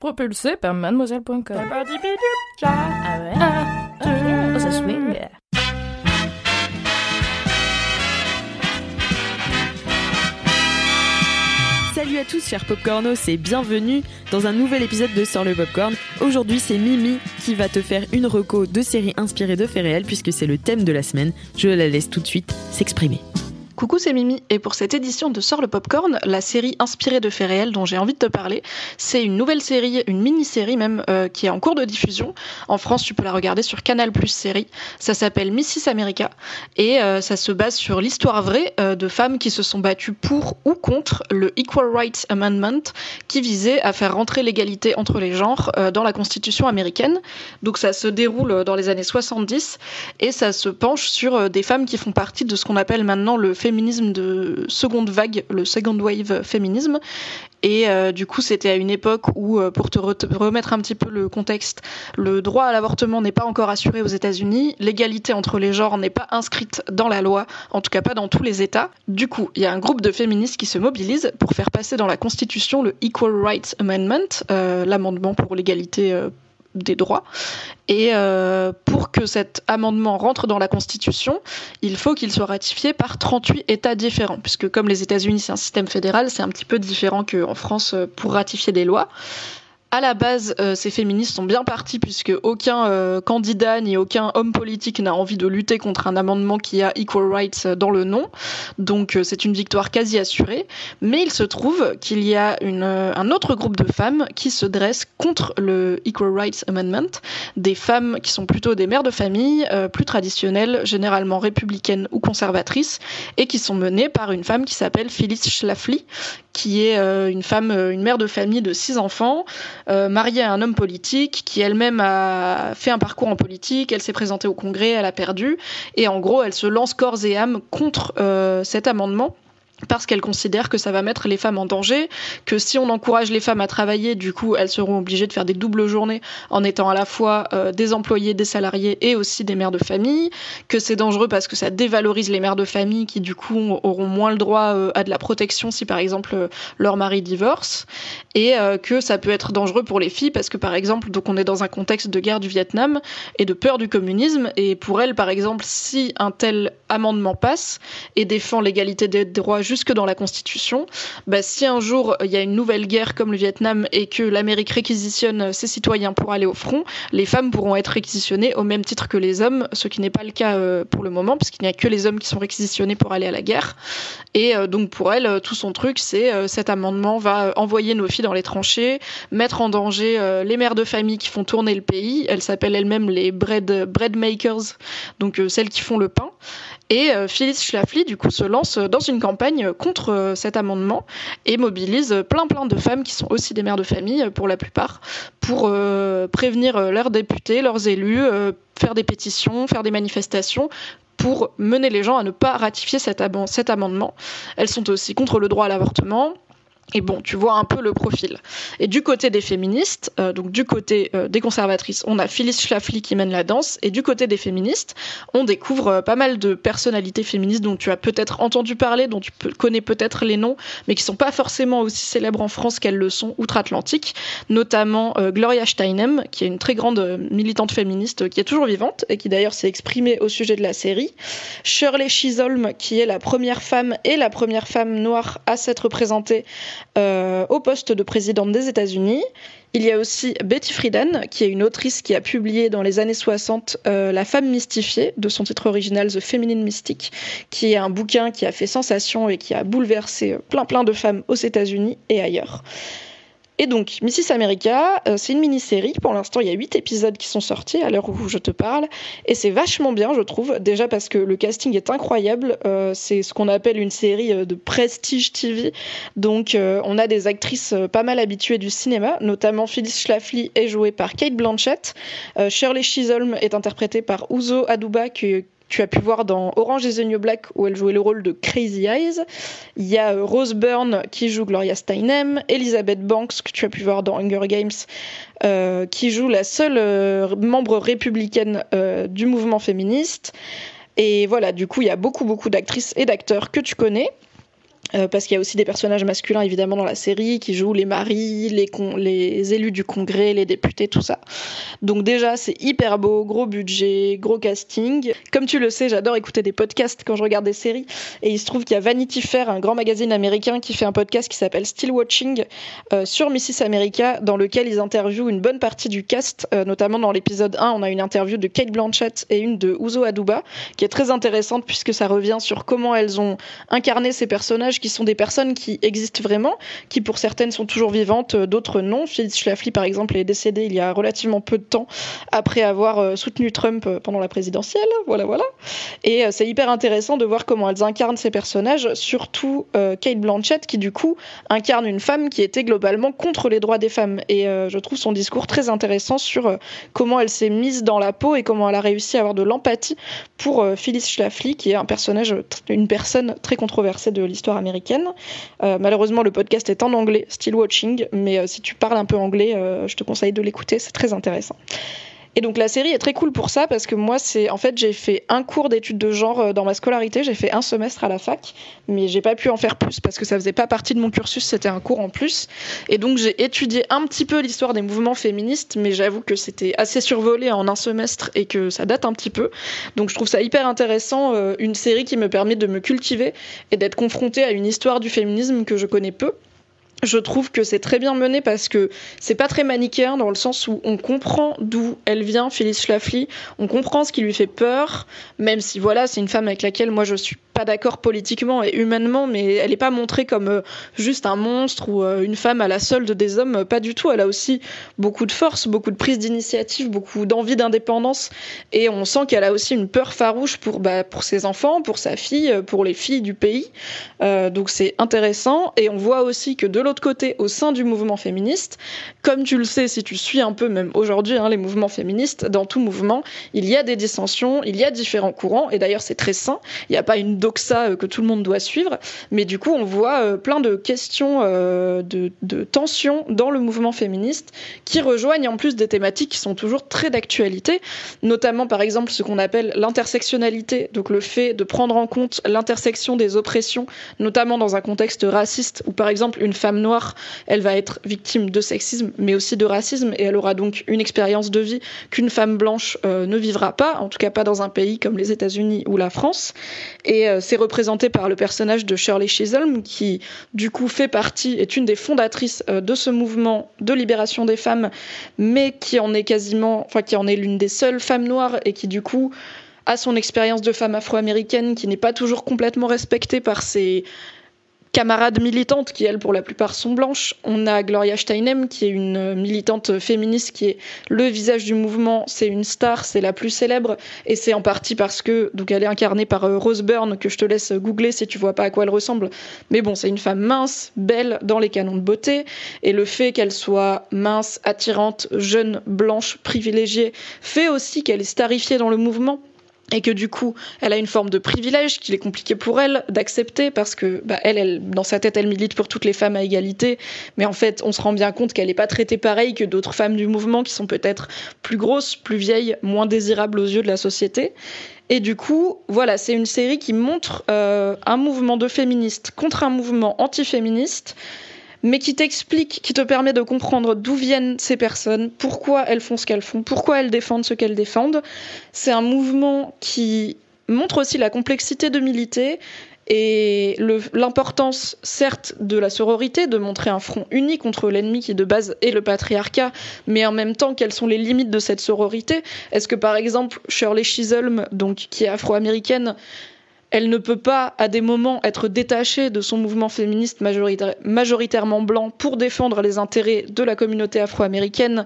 Propulsé par mademoiselle.com. Salut à tous chers popcornos et bienvenue dans un nouvel épisode de Sort le Popcorn. Aujourd'hui c'est Mimi qui va te faire une reco de série inspirée de faits réels puisque c'est le thème de la semaine. Je la laisse tout de suite s'exprimer. Coucou, c'est Mimi, et pour cette édition de Sort le Popcorn, la série inspirée de faits réels dont j'ai envie de te parler, c'est une nouvelle série, une mini-série même, euh, qui est en cours de diffusion. En France, tu peux la regarder sur Canal Plus série. Ça s'appelle Missis America, et euh, ça se base sur l'histoire vraie euh, de femmes qui se sont battues pour ou contre le Equal Rights Amendment, qui visait à faire rentrer l'égalité entre les genres dans la Constitution américaine. Donc ça se déroule dans les années 70, et ça se penche sur des femmes qui font partie de ce qu'on appelle maintenant le féminisme de seconde vague, le second wave féminisme. Et euh, du coup, c'était à une époque où, euh, pour te remettre un petit peu le contexte, le droit à l'avortement n'est pas encore assuré aux États-Unis, l'égalité entre les genres n'est pas inscrite dans la loi, en tout cas pas dans tous les États. Du coup, il y a un groupe de féministes qui se mobilisent pour faire passer dans la Constitution le Equal Rights Amendment, euh, l'amendement pour l'égalité des droits. Et euh, pour que cet amendement rentre dans la Constitution, il faut qu'il soit ratifié par 38 États différents, puisque comme les États-Unis, c'est un système fédéral, c'est un petit peu différent qu'en France euh, pour ratifier des lois à la base, euh, ces féministes sont bien partis puisque aucun euh, candidat ni aucun homme politique n'a envie de lutter contre un amendement qui a equal rights dans le nom. Donc euh, c'est une victoire quasi assurée. Mais il se trouve qu'il y a un autre groupe de femmes qui se dressent contre le equal rights amendment, des femmes qui sont plutôt des mères de famille, plus traditionnelles, généralement républicaines ou conservatrices, et qui sont menées par une femme qui s'appelle Phyllis Schlafly, qui est une femme, une mère de famille de six enfants. Euh, mariée à un homme politique qui elle-même a fait un parcours en politique, elle s'est présentée au Congrès, elle a perdu, et en gros elle se lance corps et âme contre euh, cet amendement parce qu'elle considère que ça va mettre les femmes en danger, que si on encourage les femmes à travailler, du coup, elles seront obligées de faire des doubles journées en étant à la fois euh, des employés, des salariés et aussi des mères de famille, que c'est dangereux parce que ça dévalorise les mères de famille qui, du coup, auront moins le droit euh, à de la protection si, par exemple, euh, leur mari divorce, et que ça peut être dangereux pour les filles parce que, par exemple, donc on est dans un contexte de guerre du Vietnam et de peur du communisme, et pour elles, par exemple, si un tel amendement passe et défend l'égalité des droits jusque dans la Constitution, bah, si un jour il y a une nouvelle guerre comme le Vietnam et que l'Amérique réquisitionne ses citoyens pour aller au front, les femmes pourront être réquisitionnées au même titre que les hommes, ce qui n'est pas le cas euh, pour le moment, puisqu'il n'y a que les hommes qui sont réquisitionnés pour aller à la guerre. Et euh, donc pour elle, tout son truc, c'est euh, cet amendement va envoyer nos filles dans les tranchées, mettre en danger les mères de famille qui font tourner le pays. Elles s'appellent elles-mêmes les bread, bread makers, donc celles qui font le pain. Et euh, Phyllis Schlafly, du coup, se lance dans une campagne contre euh, cet amendement et mobilise plein plein de femmes qui sont aussi des mères de famille, euh, pour la plupart, pour prévenir leurs députés, leurs élus, faire des pétitions, faire des manifestations pour mener les gens à ne pas ratifier cet, cet amendement. Elles sont aussi contre le droit à l'avortement, et bon, tu vois un peu le profil. Et du côté des féministes, euh, donc du côté euh, des conservatrices, on a Phyllis Schlafly qui mène la danse, et du côté des féministes, on découvre euh, pas mal de personnalités féministes dont tu as peut-être entendu parler, dont tu connais peut-être les noms, mais qui sont pas forcément aussi célèbres en France qu'elles le sont outre-Atlantique, notamment Gloria Steinem, qui est une très grande militante féministe qui est toujours vivante et qui d'ailleurs s'est exprimée au sujet de la série, Shirley Chisholm, qui est la première femme et la première femme noire à s'être représentée euh, au poste de présidente des États-Unis. Il y a aussi Betty Friedan, qui est une autrice qui a publié dans les années 60 euh, La femme mystifiée, de son titre original The Feminine Mystique, qui est un bouquin qui a fait sensation et qui a bouleversé plein plein de femmes aux États-Unis et ailleurs. Et donc, Mrs. America, euh, c'est une mini-série. Pour l'instant, il y a 8 épisodes qui sont sortis à l'heure où je te parle. Et c'est vachement bien, je trouve. Déjà parce que le casting est incroyable. Euh, c'est ce qu'on appelle une série euh, de prestige TV. Donc, on a des actrices pas mal habituées du cinéma, notamment Phyllis Schlafly est jouée par Kate Blanchett. Shirley Chisholm est interprétée par Uzo Aduba, tu as pu voir dans Orange is the New Black où elle jouait le rôle de Crazy Eyes. Il y a euh, Rose Byrne qui joue Gloria Steinem, Elizabeth Banks que tu as pu voir dans Hunger Games euh, qui joue la seule euh, membre républicaine du mouvement féministe. Et voilà, du coup, il y a beaucoup beaucoup d'actrices et d'acteurs que tu connais. Euh, parce qu'il y a aussi des personnages masculins évidemment dans la série qui jouent les maris, les, élus du congrès, les députés, tout ça. Donc déjà c'est hyper beau, gros budget, gros casting. Comme tu le sais, j'adore écouter des podcasts quand je regarde des séries et il se trouve qu'il y a Vanity Fair, un grand magazine américain qui fait un podcast qui s'appelle Still Watching euh, sur Mrs. America dans lequel ils interviewent une bonne partie du cast, euh, notamment dans l'épisode 1 on a une interview de Kate Blanchett et une de Uzo Aduba qui est très intéressante puisque ça revient sur comment elles ont incarné ces personnages qui sont des personnes qui existent vraiment, qui pour certaines sont toujours vivantes, euh, d'autres non. Phyllis Schlafly, par exemple, est décédée il y a relativement peu de temps après avoir euh, soutenu Trump euh, pendant la présidentielle. Voilà, voilà. Et c'est hyper intéressant de voir comment elles incarnent ces personnages, surtout Kate Blanchett, qui du coup incarne une femme qui était globalement contre les droits des femmes. Et je trouve son discours très intéressant sur comment elle s'est mise dans la peau et comment elle a réussi à avoir de l'empathie pour Phyllis Schlafly, qui est un personnage, une personne très controversée de l'histoire américaine Euh, malheureusement, le podcast est en anglais, Still Watching, mais euh, si tu parles un peu anglais, euh, je te conseille de l'écouter, c'est très intéressant. Et donc la série est très cool pour ça parce que moi c'est en fait j'ai fait un cours d'études de genre euh, dans ma scolarité, j'ai fait un semestre à la fac, mais j'ai pas pu en faire plus parce que ça faisait pas partie de mon cursus, c'était un cours en plus. Et donc j'ai étudié un petit peu l'histoire des mouvements féministes, mais j'avoue que c'était assez survolé en un semestre et que ça date un petit peu. Donc je trouve ça hyper intéressant, euh, une série qui me permet de me cultiver et d'être confrontée à une histoire du féminisme que je connais peu je trouve que c'est très bien mené parce que c'est pas très manichéen dans le sens où on comprend d'où elle vient, Phyllis Schlafly, on comprend ce qui lui fait peur, même si voilà, c'est une femme avec laquelle moi je suis pas d'accord politiquement et humainement, mais elle n'est pas montrée comme euh, juste un monstre ou euh, une femme à la solde des hommes, pas du tout. Elle a aussi beaucoup de force, beaucoup de prise d'initiative, beaucoup d'envie d'indépendance, et on sent qu'elle a aussi une peur farouche pour, bah, pour ses enfants, pour sa fille, euh, pour les filles du pays. donc c'est intéressant, et on voit aussi que de l'autre côté, au sein du mouvement féministe, comme tu le sais si tu suis un peu même aujourd'hui hein, les mouvements féministes, dans tout mouvement, il y a des dissensions, il y a différents courants, et d'ailleurs c'est très sain, il n'y a pas une ça euh, que tout le monde doit suivre. Mais du coup, on voit euh, plein de questions euh, de, de tensions dans le mouvement féministe qui rejoignent en plus des thématiques qui sont toujours très d'actualité, notamment par exemple ce qu'on appelle l'intersectionnalité, donc le fait de prendre en compte l'intersection des oppressions, notamment dans un contexte raciste où par exemple une femme noire, elle va être victime de sexisme, mais aussi de racisme, et elle aura donc une expérience de vie qu'une femme blanche ne vivra pas, en tout cas pas dans un pays comme les États-Unis ou la France. Et c'est représenté par le personnage de Shirley Chisholm, qui du coup fait partie, est une des fondatrices euh, de ce mouvement de libération des femmes, mais qui en est quasiment, enfin qui en est l'une des seules femmes noires et qui du coup a son expérience de femme afro-américaine qui n'est pas toujours complètement respectée par ses camarades militantes qui, elles, pour la plupart, sont blanches. On a Gloria Steinem, qui est une militante féministe, qui est le visage du mouvement. C'est une star, c'est la plus célèbre. Et c'est en partie parce que, donc, elle est incarnée par euh, Rose Byrne, que je te laisse googler si tu vois pas à quoi elle ressemble. Mais bon, c'est une femme mince, belle, dans les canons de beauté. Et le fait qu'elle soit mince, attirante, jeune, blanche, privilégiée, fait aussi qu'elle est starifiée dans le mouvement et que du coup, elle a une forme de privilège qu'il est compliqué pour elle d'accepter parce que bah, elle, elle, dans sa tête, elle milite pour toutes les femmes à égalité, mais en fait, on se rend bien compte qu'elle n'est pas traitée pareil que d'autres femmes du mouvement qui sont peut-être plus grosses, plus vieilles, moins désirables aux yeux de la société. Et du coup, voilà, c'est une série qui montre euh, un mouvement de féministes contre un mouvement antiféministe mais qui t'explique, qui te permet de comprendre d'où viennent ces personnes, pourquoi elles font ce qu'elles font, pourquoi elles défendent ce qu'elles défendent. C'est un mouvement qui montre aussi la complexité de militer et l'importance, certes, de la sororité, de montrer un front uni contre l'ennemi qui de base est le patriarcat, mais en même temps, quelles sont les limites de cette sororité? Est-ce que, par exemple, Shirley Chisholm, donc, qui est afro-américaine, elle ne peut pas, à des moments, être détachée de son mouvement féministe majoritairement blanc pour défendre les intérêts de la communauté afro-américaine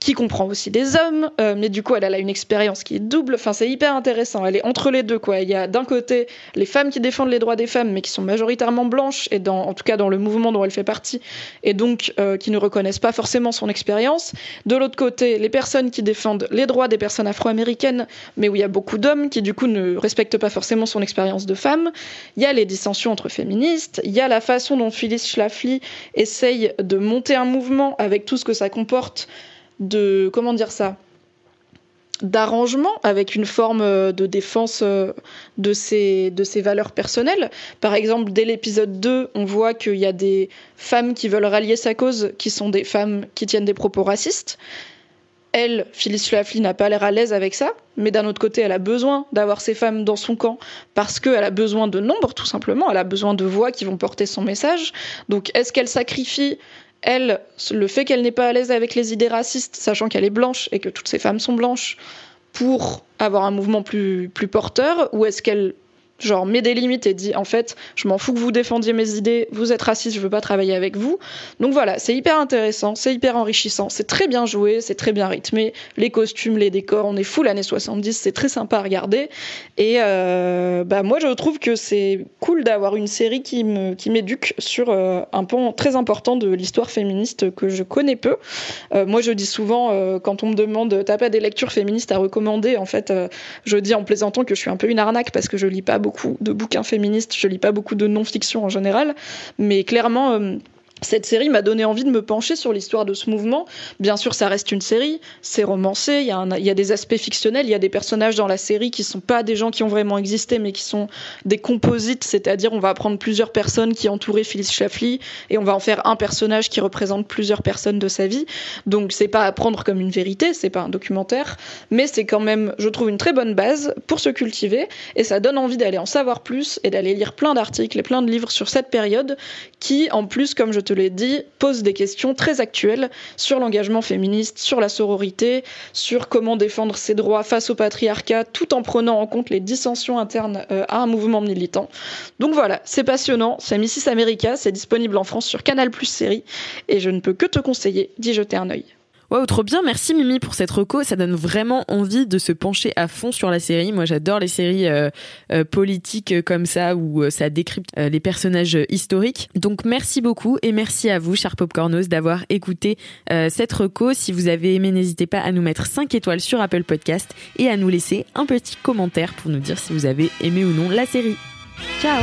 qui comprend aussi des hommes, euh, mais du coup elle, a une expérience qui est double. Enfin, c'est hyper intéressant. Elle est entre les deux, quoi. Il y a d'un côté les femmes qui défendent les droits des femmes, mais qui sont majoritairement blanches et dans, en tout cas dans le mouvement dont elle fait partie, et donc euh, qui ne reconnaissent pas forcément son expérience. De l'autre côté, les personnes qui défendent les droits des personnes afro-américaines, mais où il y a beaucoup d'hommes qui du coup ne respectent pas forcément son expérience de femme. Il y a les dissensions entre féministes. Il y a la façon dont Phyllis Schlafly essaye de monter un mouvement avec tout ce que ça comporte de comment dire ça d'arrangement avec une forme euh, de défense euh, de ses, de ses valeurs personnelles. Par exemple, dès l'épisode 2, on voit qu'il y a des femmes qui veulent rallier sa cause, qui sont des femmes qui tiennent des propos racistes. Elle, Phyllis Schlafly, n'a pas l'air à l'aise avec ça, mais d'un autre côté, elle a besoin d'avoir ces femmes dans son camp parce qu'elle a besoin de nombre, tout simplement. Elle a besoin de voix qui vont porter son message. Donc, est-ce qu'elle sacrifie elle, le fait qu'elle n'est pas à l'aise avec les idées racistes, sachant qu'elle est blanche et que toutes ces femmes sont blanches, pour avoir un mouvement plus, plus porteur, ou est-ce qu'elle genre met des limites et dit en fait je m'en fous que vous défendiez mes idées vous êtes raciste je veux pas travailler avec vous. Donc voilà c'est hyper intéressant c'est hyper enrichissant c'est très bien joué c'est très bien rythmé. Les costumes les décors on est fou l'année 70 c'est très sympa à regarder. Et euh, bah moi je trouve que c'est cool d'avoir une série qui me qui m'éduque sur euh, un point très important de l'histoire féministe que je connais peu. Euh, moi je dis souvent euh, quand on me demande t'as pas des lectures féministes à recommander en fait je dis en plaisantant que je suis un peu une arnaque parce que je lis pas de bouquins féministes, je lis pas beaucoup de non-fiction en général, mais clairement, euh, cette série m'a donné envie de me pencher sur l'histoire de ce mouvement. Bien sûr, ça reste une série, c'est romancé, il y, a des aspects fictionnels, il y a des personnages dans la série qui sont pas des gens qui ont vraiment existé, mais qui sont des composites, c'est-à-dire on va prendre plusieurs personnes qui entouraient Phyllis Schlafly et on va en faire un personnage qui représente plusieurs personnes de sa vie. Donc c'est pas à prendre comme une vérité, c'est pas un documentaire, mais c'est quand même, je trouve, une très bonne base pour se cultiver et ça donne envie d'aller en savoir plus et d'aller lire plein d'articles et plein de livres sur cette période qui, en plus, comme je te l'ai dit, pose des questions très actuelles sur l'engagement féministe, sur la sororité, sur comment défendre ses droits face au patriarcat, tout en prenant en compte les dissensions internes euh, à un mouvement militant. Donc voilà, c'est passionnant, c'est Missis America, c'est disponible en France sur Canal Plus série, et je ne peux que te conseiller d'y jeter un œil. Wow, trop bien. Merci Mimi pour cette reco. Ça donne vraiment envie de se pencher à fond sur la série. Moi, j'adore les séries euh, euh, politiques euh, comme ça où ça décrypte les personnages historiques. Donc, merci beaucoup et merci à vous, chers popcornos, d'avoir écouté cette reco. Si vous avez aimé, n'hésitez pas à nous mettre 5 étoiles sur Apple Podcast et à nous laisser un petit commentaire pour nous dire si vous avez aimé ou non la série. Ciao